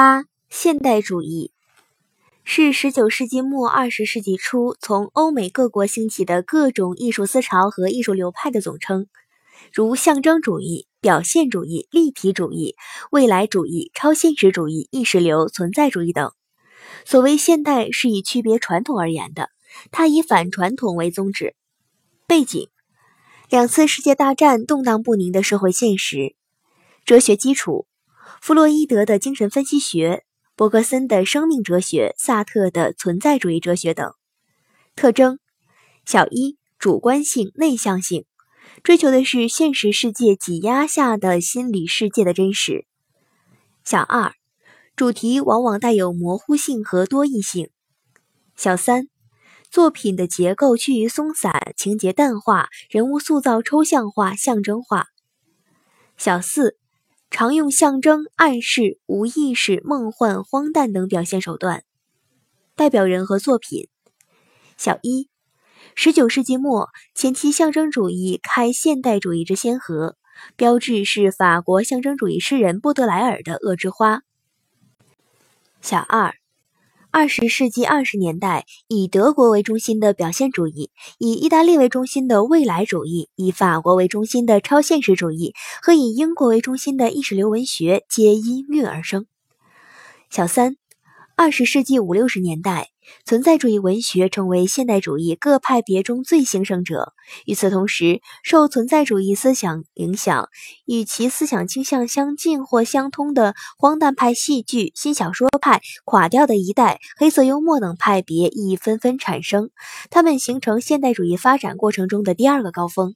八、现代主义是十九世纪末二十世纪初从欧美各国兴起的各种艺术思潮和艺术流派的总称，如象征主义、表现主义、立体主义、未来主义、超现实主义、意识流、存在主义等。所谓现代，是以区别传统而言的，它以反传统为宗旨。背景：两次世界大战动荡不宁的社会现实，哲学基础。弗洛伊德的精神分析学、伯格森的生命哲学、萨特的存在主义哲学等特征。小一，主观性、内向性，追求的是现实世界挤压下的心理世界的真实。小二，主题往往带有模糊性和多义性。小三，作品的结构趋于松散，情节淡化，人物塑造抽象化、象征化。小四。常用象征、暗示、无意识、梦幻、荒诞等表现手段。代表人和作品：小一，十九世纪末前期象征主义开现代主义之先河，标志是法国象征主义诗人波德莱尔的《恶之花》。小二。二十世纪二十年代，以德国为中心的表现主义，以意大利为中心的未来主义，以法国为中心的超现实主义和以英国为中心的意识流文学皆因运而生。小三。二十世纪五六十年代，存在主义文学成为现代主义各派别中最兴盛者。与此同时，受存在主义思想影响，与其思想倾向相近或相通的荒诞派戏剧、新小说派、垮掉的一代、黑色幽默等派别亦纷纷产生。它们形成现代主义发展过程中的第二个高峰。